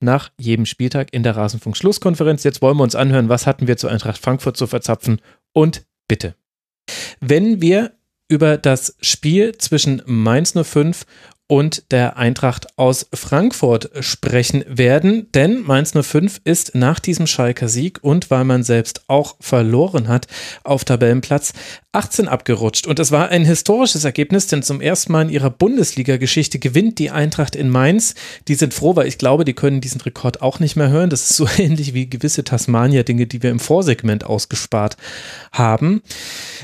nach jedem Spieltag in der Rasenfunk-Schlusskonferenz. Jetzt wollen wir uns anhören, was hatten wir zu Eintracht Frankfurt zu verzapfen und bitte. Wenn wir über das Spiel zwischen Mainz 05 und der Eintracht aus Frankfurt sprechen werden, denn Mainz 05 ist nach diesem Schalker Sieg und weil man selbst auch verloren hat auf Tabellenplatz 18 abgerutscht. Und es war ein historisches Ergebnis, denn zum ersten Mal in ihrer Bundesliga-Geschichte gewinnt die Eintracht in Mainz. Die sind froh, weil ich glaube, die können diesen Rekord auch nicht mehr hören. Das ist so ähnlich wie gewisse Tasmania-Dinge, die wir im Vorsegment ausgespart haben.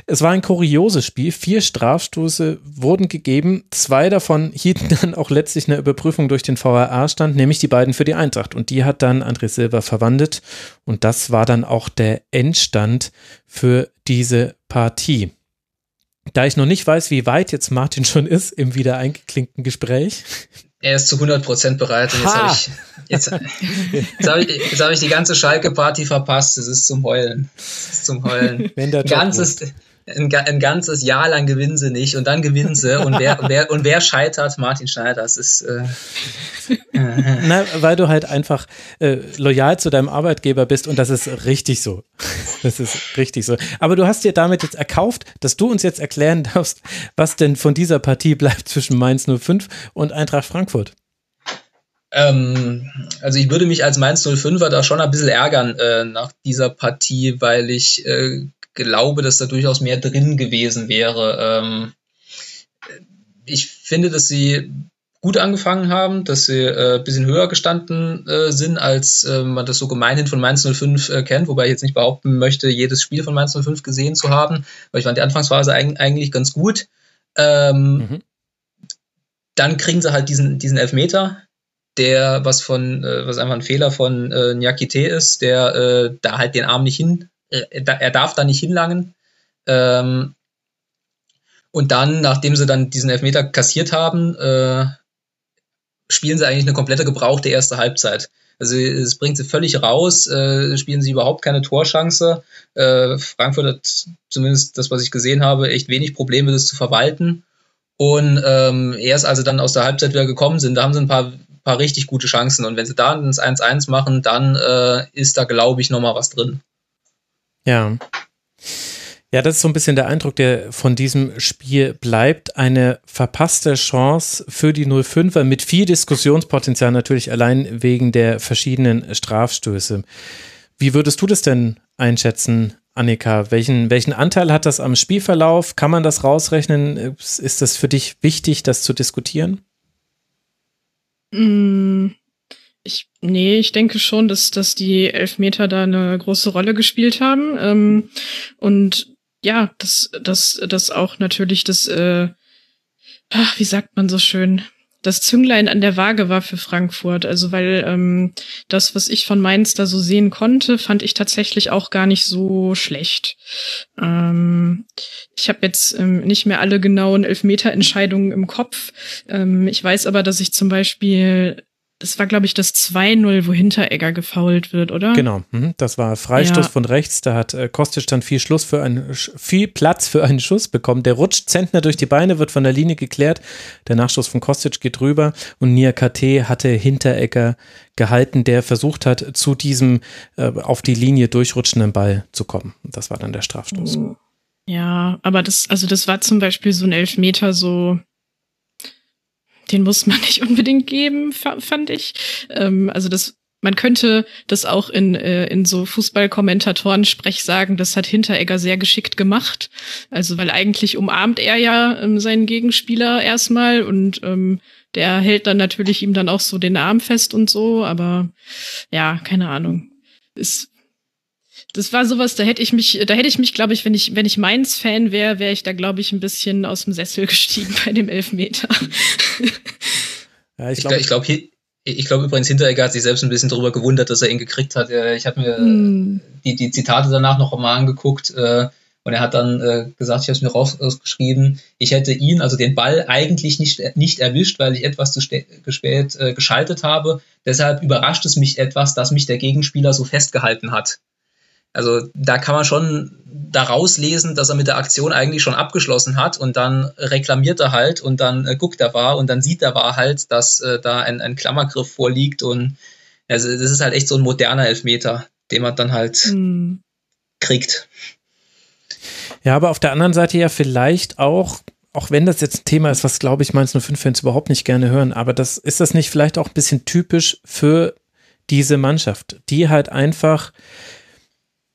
Es war ein kurioses Spiel. Vier Strafstoße wurden gegeben. Zwei davon dann auch letztlich eine Überprüfung durch den VRA stand, nämlich die beiden für die Eintracht. Und die hat dann André Silva verwandelt. Und das war dann auch der Endstand für diese Partie. Da ich noch nicht weiß, wie weit jetzt Martin schon ist im wieder eingeklinkten Gespräch. Er ist zu 100% bereit und jetzt habe ich, jetzt, jetzt hab ich, jetzt hab ich die ganze Schalke-Party verpasst. Es ist zum Heulen. Es ist zum Heulen. Wenn der Job ganzes, ein, ein, ganzes Jahr lang gewinnen sie nicht und dann gewinnen sie. Und wer, wer, und wer scheitert? Martin Schneider. Das ist. Äh, Na, weil du halt einfach äh, loyal zu deinem Arbeitgeber bist und das ist richtig so. Das ist richtig so. Aber du hast dir damit jetzt erkauft, dass du uns jetzt erklären darfst, was denn von dieser Partie bleibt zwischen Mainz 05 und Eintracht Frankfurt. Ähm, also ich würde mich als Mainz 05er da schon ein bisschen ärgern äh, nach dieser Partie, weil ich äh, glaube, dass da durchaus mehr drin gewesen wäre. Ähm, ich finde, dass sie gut angefangen haben, dass sie äh, bisschen höher gestanden äh, sind, als äh, man das so gemeinhin von Mainz 05 äh, kennt, wobei ich jetzt nicht behaupten möchte, jedes Spiel von Mainz 05 gesehen zu haben, weil ich fand die Anfangsphase eig eigentlich ganz gut. Ähm, mhm. Dann kriegen sie halt diesen, diesen Elfmeter, der was von, äh, was einfach ein Fehler von äh, Nyakite ist, der äh, da halt den Arm nicht hin er darf da nicht hinlangen. Ähm, und dann, nachdem sie dann diesen Elfmeter kassiert haben, äh, spielen sie eigentlich eine komplette gebrauchte erste Halbzeit. Also es bringt sie völlig raus, äh, spielen sie überhaupt keine Torchance. Äh, Frankfurt hat zumindest das, was ich gesehen habe, echt wenig Probleme, das zu verwalten. Und ähm, erst als sie dann aus der Halbzeit wieder gekommen sind, da haben sie ein paar, paar richtig gute Chancen. Und wenn sie da ins 1-1 machen, dann äh, ist da, glaube ich, nochmal was drin. Ja. Ja, das ist so ein bisschen der Eindruck, der von diesem Spiel bleibt. Eine verpasste Chance für die 05er mit viel Diskussionspotenzial natürlich allein wegen der verschiedenen Strafstöße. Wie würdest du das denn einschätzen, Annika? Welchen, welchen Anteil hat das am Spielverlauf? Kann man das rausrechnen? Ist das für dich wichtig, das zu diskutieren? Mm, ich, nee, ich denke schon, dass, dass die Elfmeter da eine große Rolle gespielt haben. Ähm, und ja, dass, dass, dass auch natürlich das, äh, ach, wie sagt man so schön, das Zünglein an der Waage war für Frankfurt. Also weil ähm, das, was ich von Mainz da so sehen konnte, fand ich tatsächlich auch gar nicht so schlecht. Ähm, ich habe jetzt ähm, nicht mehr alle genauen Elfmeterentscheidungen im Kopf. Ähm, ich weiß aber, dass ich zum Beispiel das war, glaube ich, das 2-0, wo Hinteregger gefault wird, oder? Genau, mhm. das war Freistoß ja. von rechts. Da hat äh, Kostic dann viel Schluss für einen, viel Platz für einen Schuss bekommen. Der rutscht Zentner durch die Beine, wird von der Linie geklärt. Der Nachschuss von Kostic geht rüber und Nia KT hatte Hinteregger gehalten, der versucht hat, zu diesem äh, auf die Linie durchrutschenden Ball zu kommen. Das war dann der Strafstoß. Ja, aber das, also das war zum Beispiel so ein Elfmeter, so den muss man nicht unbedingt geben, fand ich. Ähm, also das man könnte das auch in, äh, in so Fußballkommentatoren-Sprech sagen, das hat Hinteregger sehr geschickt gemacht. Also, weil eigentlich umarmt er ja ähm, seinen Gegenspieler erstmal und ähm, der hält dann natürlich ihm dann auch so den Arm fest und so, aber ja, keine Ahnung. Ist das war sowas, da hätte ich mich, da hätte ich mich, glaube ich, wenn ich, wenn ich Mainz Fan wäre, wäre ich da, glaube ich, ein bisschen aus dem Sessel gestiegen bei dem Elfmeter. ja, ich glaube, ich glaube, glaub, ich glaube übrigens, Hinteregger hat sich selbst ein bisschen darüber gewundert, dass er ihn gekriegt hat. Ich habe mir hm. die, die Zitate danach noch einmal angeguckt äh, und er hat dann äh, gesagt, ich habe es mir rausgeschrieben, ich hätte ihn, also den Ball, eigentlich nicht, nicht erwischt, weil ich etwas zu spät äh, geschaltet habe. Deshalb überrascht es mich etwas, dass mich der Gegenspieler so festgehalten hat. Also da kann man schon daraus lesen, dass er mit der Aktion eigentlich schon abgeschlossen hat und dann reklamiert er halt und dann äh, guckt er war und dann sieht er war halt, dass äh, da ein, ein Klammergriff vorliegt und also das ist halt echt so ein moderner Elfmeter, den man dann halt mhm. kriegt. Ja, aber auf der anderen Seite ja vielleicht auch, auch wenn das jetzt ein Thema ist, was glaube ich Mainz 05 Fans überhaupt nicht gerne hören, aber das ist das nicht vielleicht auch ein bisschen typisch für diese Mannschaft, die halt einfach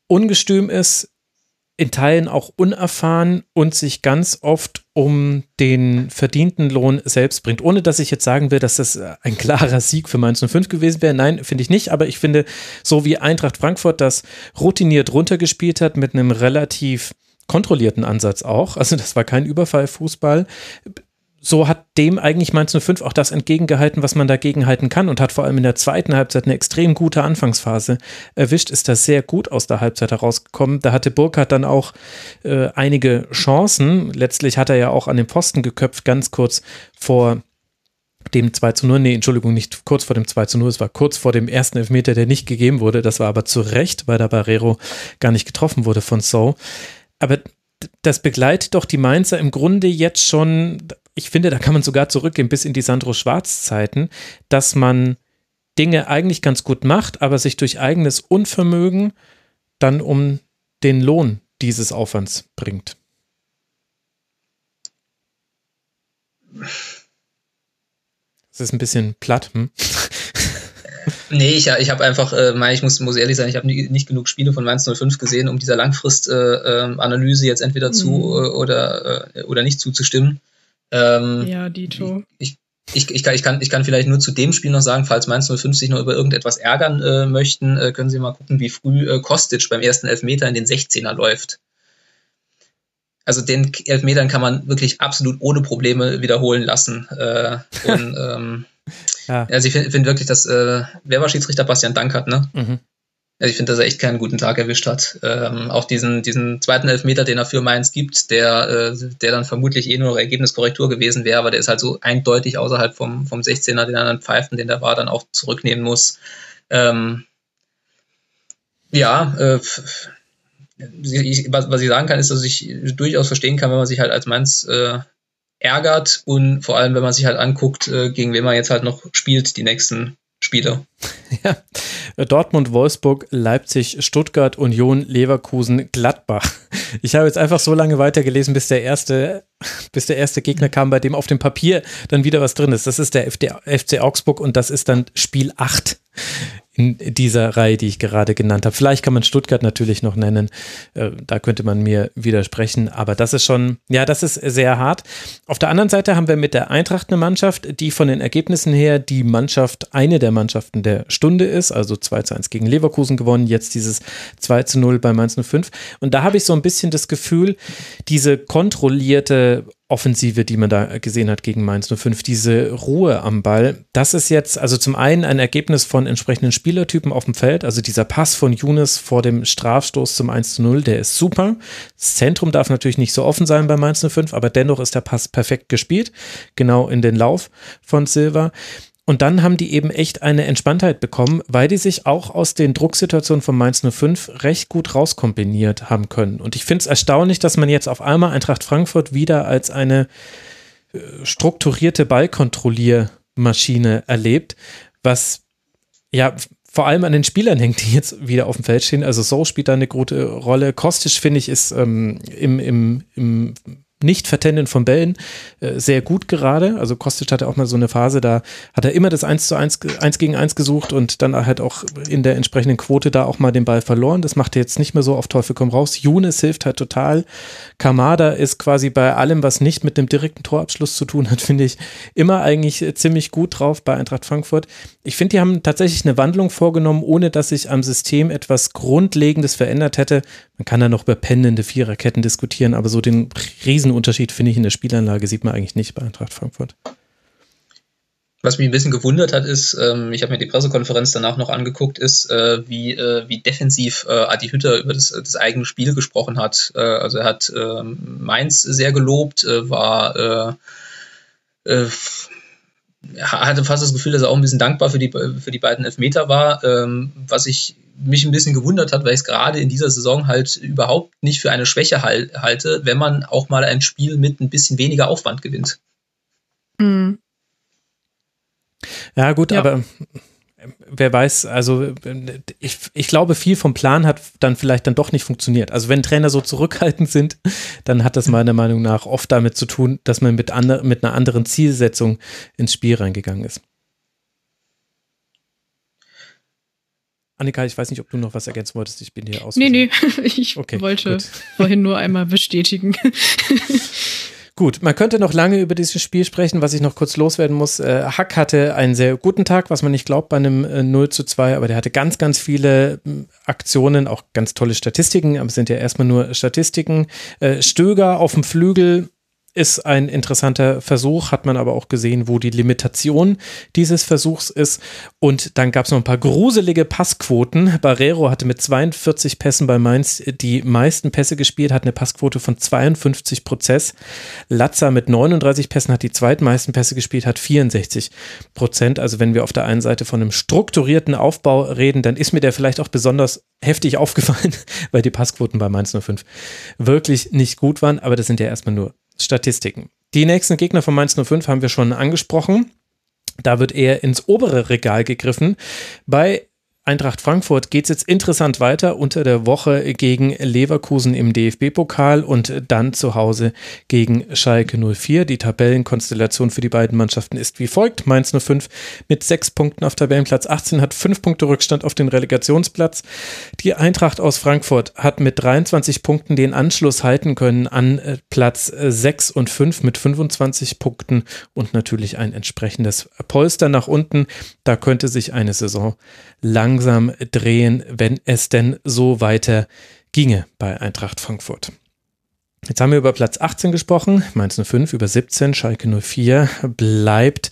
ungestüm ist, in Teilen auch unerfahren und sich ganz oft um den verdienten Lohn selbst bringt. Ohne dass ich jetzt sagen will, dass das ein klarer Sieg für Mainz 05 gewesen wäre. Nein, finde ich nicht. Aber ich finde, so wie Eintracht Frankfurt das routiniert runtergespielt hat mit einem relativ kontrollierten Ansatz auch. Also das war kein Überfallfußball so hat dem eigentlich Mainz 05 auch das entgegengehalten, was man dagegen halten kann und hat vor allem in der zweiten Halbzeit eine extrem gute Anfangsphase erwischt, ist da sehr gut aus der Halbzeit herausgekommen. Da hatte Burkhardt dann auch äh, einige Chancen. Letztlich hat er ja auch an den Posten geköpft, ganz kurz vor dem 2 zu 0, nee, Entschuldigung, nicht kurz vor dem 2 zu 0, es war kurz vor dem ersten Elfmeter, der nicht gegeben wurde. Das war aber zu Recht, weil der Barrero gar nicht getroffen wurde von So. Aber das begleitet doch die Mainzer im Grunde jetzt schon, ich finde, da kann man sogar zurückgehen bis in die Sandro Schwarz-Zeiten, dass man Dinge eigentlich ganz gut macht, aber sich durch eigenes Unvermögen dann um den Lohn dieses Aufwands bringt. Das ist ein bisschen platt. Hm? Nee, ich, ich habe einfach, äh, ich muss, muss ehrlich sein, ich habe nicht genug Spiele von Mainz 05 gesehen, um dieser Langfristanalyse äh, äh, jetzt entweder zu mhm. äh, oder, äh, oder nicht zuzustimmen. Ähm, ja, Dito. Ich, ich, ich, kann, ich, kann, ich kann vielleicht nur zu dem Spiel noch sagen, falls Mainz 05 sich noch über irgendetwas ärgern äh, möchten, äh, können Sie mal gucken, wie früh äh, Kostic beim ersten Elfmeter in den 16er läuft. Also den Elfmetern kann man wirklich absolut ohne Probleme wiederholen lassen. Äh, und ähm, ja. Also ich finde find wirklich, dass äh, wer war Schiedsrichter Bastian Dankert, ne? Mhm. Also ich finde, dass er echt keinen guten Tag erwischt hat. Ähm, auch diesen, diesen zweiten Elfmeter, den er für Mainz gibt, der, äh, der dann vermutlich eh nur Ergebniskorrektur gewesen wäre, aber der ist halt so eindeutig außerhalb vom, vom 16er, den er dann pfeifen, den der war, dann auch zurücknehmen muss. Ähm, ja, äh, ich, was, was ich sagen kann, ist, dass ich durchaus verstehen kann, wenn man sich halt als Mainz äh, ärgert und vor allem, wenn man sich halt anguckt, äh, gegen wen man jetzt halt noch spielt, die nächsten Spiele. Ja, Dortmund, Wolfsburg, Leipzig, Stuttgart, Union, Leverkusen, Gladbach. Ich habe jetzt einfach so lange weitergelesen, bis der erste, bis der erste Gegner kam, bei dem auf dem Papier dann wieder was drin ist. Das ist der FC Augsburg und das ist dann Spiel 8 in dieser Reihe, die ich gerade genannt habe. Vielleicht kann man Stuttgart natürlich noch nennen. Äh, da könnte man mir widersprechen. Aber das ist schon, ja, das ist sehr hart. Auf der anderen Seite haben wir mit der Eintracht eine Mannschaft, die von den Ergebnissen her die Mannschaft, eine der Mannschaften der Stunde ist. Also 2 zu 1 gegen Leverkusen gewonnen. Jetzt dieses 2 zu 0 bei Mainz 05. Und da habe ich so ein bisschen das Gefühl, diese kontrollierte Offensive, die man da gesehen hat gegen Mainz 05, diese Ruhe am Ball, das ist jetzt also zum einen ein Ergebnis von entsprechenden Spielertypen auf dem Feld, also dieser Pass von Younes vor dem Strafstoß zum 1 zu 0, der ist super. Das Zentrum darf natürlich nicht so offen sein bei Mainz 05, aber dennoch ist der Pass perfekt gespielt, genau in den Lauf von Silva. Und dann haben die eben echt eine Entspanntheit bekommen, weil die sich auch aus den Drucksituationen von Mainz 05 recht gut rauskombiniert haben können. Und ich finde es erstaunlich, dass man jetzt auf einmal Eintracht Frankfurt wieder als eine äh, strukturierte Ballkontrolliermaschine erlebt, was ja vor allem an den Spielern hängt, die jetzt wieder auf dem Feld stehen. Also So spielt da eine gute Rolle. Kostisch, finde ich, ist ähm, im, im, im Nicht-Vertenden von Bällen äh, sehr gut gerade. Also Kostic hatte auch mal so eine Phase, da hat er immer das 1 zu 1, 1 gegen 1 gesucht und dann halt auch in der entsprechenden Quote da auch mal den Ball verloren. Das macht er jetzt nicht mehr so auf Teufel komm raus. Younes hilft halt total. Kamada ist quasi bei allem, was nicht mit dem direkten Torabschluss zu tun hat, finde ich, immer eigentlich ziemlich gut drauf bei Eintracht Frankfurt. Ich finde, die haben tatsächlich eine Wandlung vorgenommen, ohne dass sich am System etwas Grundlegendes verändert hätte. Man kann da noch über pennende Viererketten diskutieren, aber so den Riesenunterschied, finde ich, in der Spielanlage sieht man eigentlich nicht bei Eintracht Frankfurt. Was mich ein bisschen gewundert hat, ist, ähm, ich habe mir die Pressekonferenz danach noch angeguckt, ist, äh, wie, äh, wie defensiv äh, Adi Hütter über das, das eigene Spiel gesprochen hat. Äh, also er hat ähm, Mainz sehr gelobt, äh, war äh, äh, hatte fast das Gefühl, dass er auch ein bisschen dankbar für die, für die beiden Elfmeter war, ähm, was ich mich ein bisschen gewundert hat, weil ich es gerade in dieser Saison halt überhaupt nicht für eine Schwäche halt, halte, wenn man auch mal ein Spiel mit ein bisschen weniger Aufwand gewinnt. Mhm. Ja, gut, ja. aber wer weiß, also ich, ich glaube, viel vom Plan hat dann vielleicht dann doch nicht funktioniert. Also wenn Trainer so zurückhaltend sind, dann hat das meiner Meinung nach oft damit zu tun, dass man mit, andre, mit einer anderen Zielsetzung ins Spiel reingegangen ist. Annika, ich weiß nicht, ob du noch was ergänzen wolltest. Ich bin hier aus. Nee, nee, ich okay, wollte gut. vorhin nur einmal bestätigen. Gut, man könnte noch lange über dieses Spiel sprechen, was ich noch kurz loswerden muss. Äh, Hack hatte einen sehr guten Tag, was man nicht glaubt bei einem äh, 0 zu 2, aber der hatte ganz, ganz viele äh, Aktionen, auch ganz tolle Statistiken, aber es sind ja erstmal nur Statistiken. Äh, Stöger auf dem Flügel ist ein interessanter Versuch, hat man aber auch gesehen, wo die Limitation dieses Versuchs ist. Und dann gab es noch ein paar gruselige Passquoten. Barrero hatte mit 42 Pässen bei Mainz die meisten Pässe gespielt, hat eine Passquote von 52 Prozent. Latza mit 39 Pässen hat die zweitmeisten Pässe gespielt, hat 64 Prozent. Also wenn wir auf der einen Seite von einem strukturierten Aufbau reden, dann ist mir der vielleicht auch besonders heftig aufgefallen, weil die Passquoten bei Mainz 05 wirklich nicht gut waren. Aber das sind ja erstmal nur Statistiken. Die nächsten Gegner von Mainz 05 haben wir schon angesprochen. Da wird eher ins obere Regal gegriffen. Bei Eintracht Frankfurt geht es jetzt interessant weiter unter der Woche gegen Leverkusen im DFB-Pokal und dann zu Hause gegen Schalke 04. Die Tabellenkonstellation für die beiden Mannschaften ist wie folgt. Mainz 05 mit sechs Punkten auf Tabellenplatz 18 hat fünf Punkte Rückstand auf den Relegationsplatz. Die Eintracht aus Frankfurt hat mit 23 Punkten den Anschluss halten können an äh, Platz 6 und 5 mit 25 Punkten und natürlich ein entsprechendes Polster nach unten. Da könnte sich eine Saison langsam drehen, wenn es denn so weiter ginge bei Eintracht Frankfurt. Jetzt haben wir über Platz 18 gesprochen, Mainz 05 über 17, Schalke 04 bleibt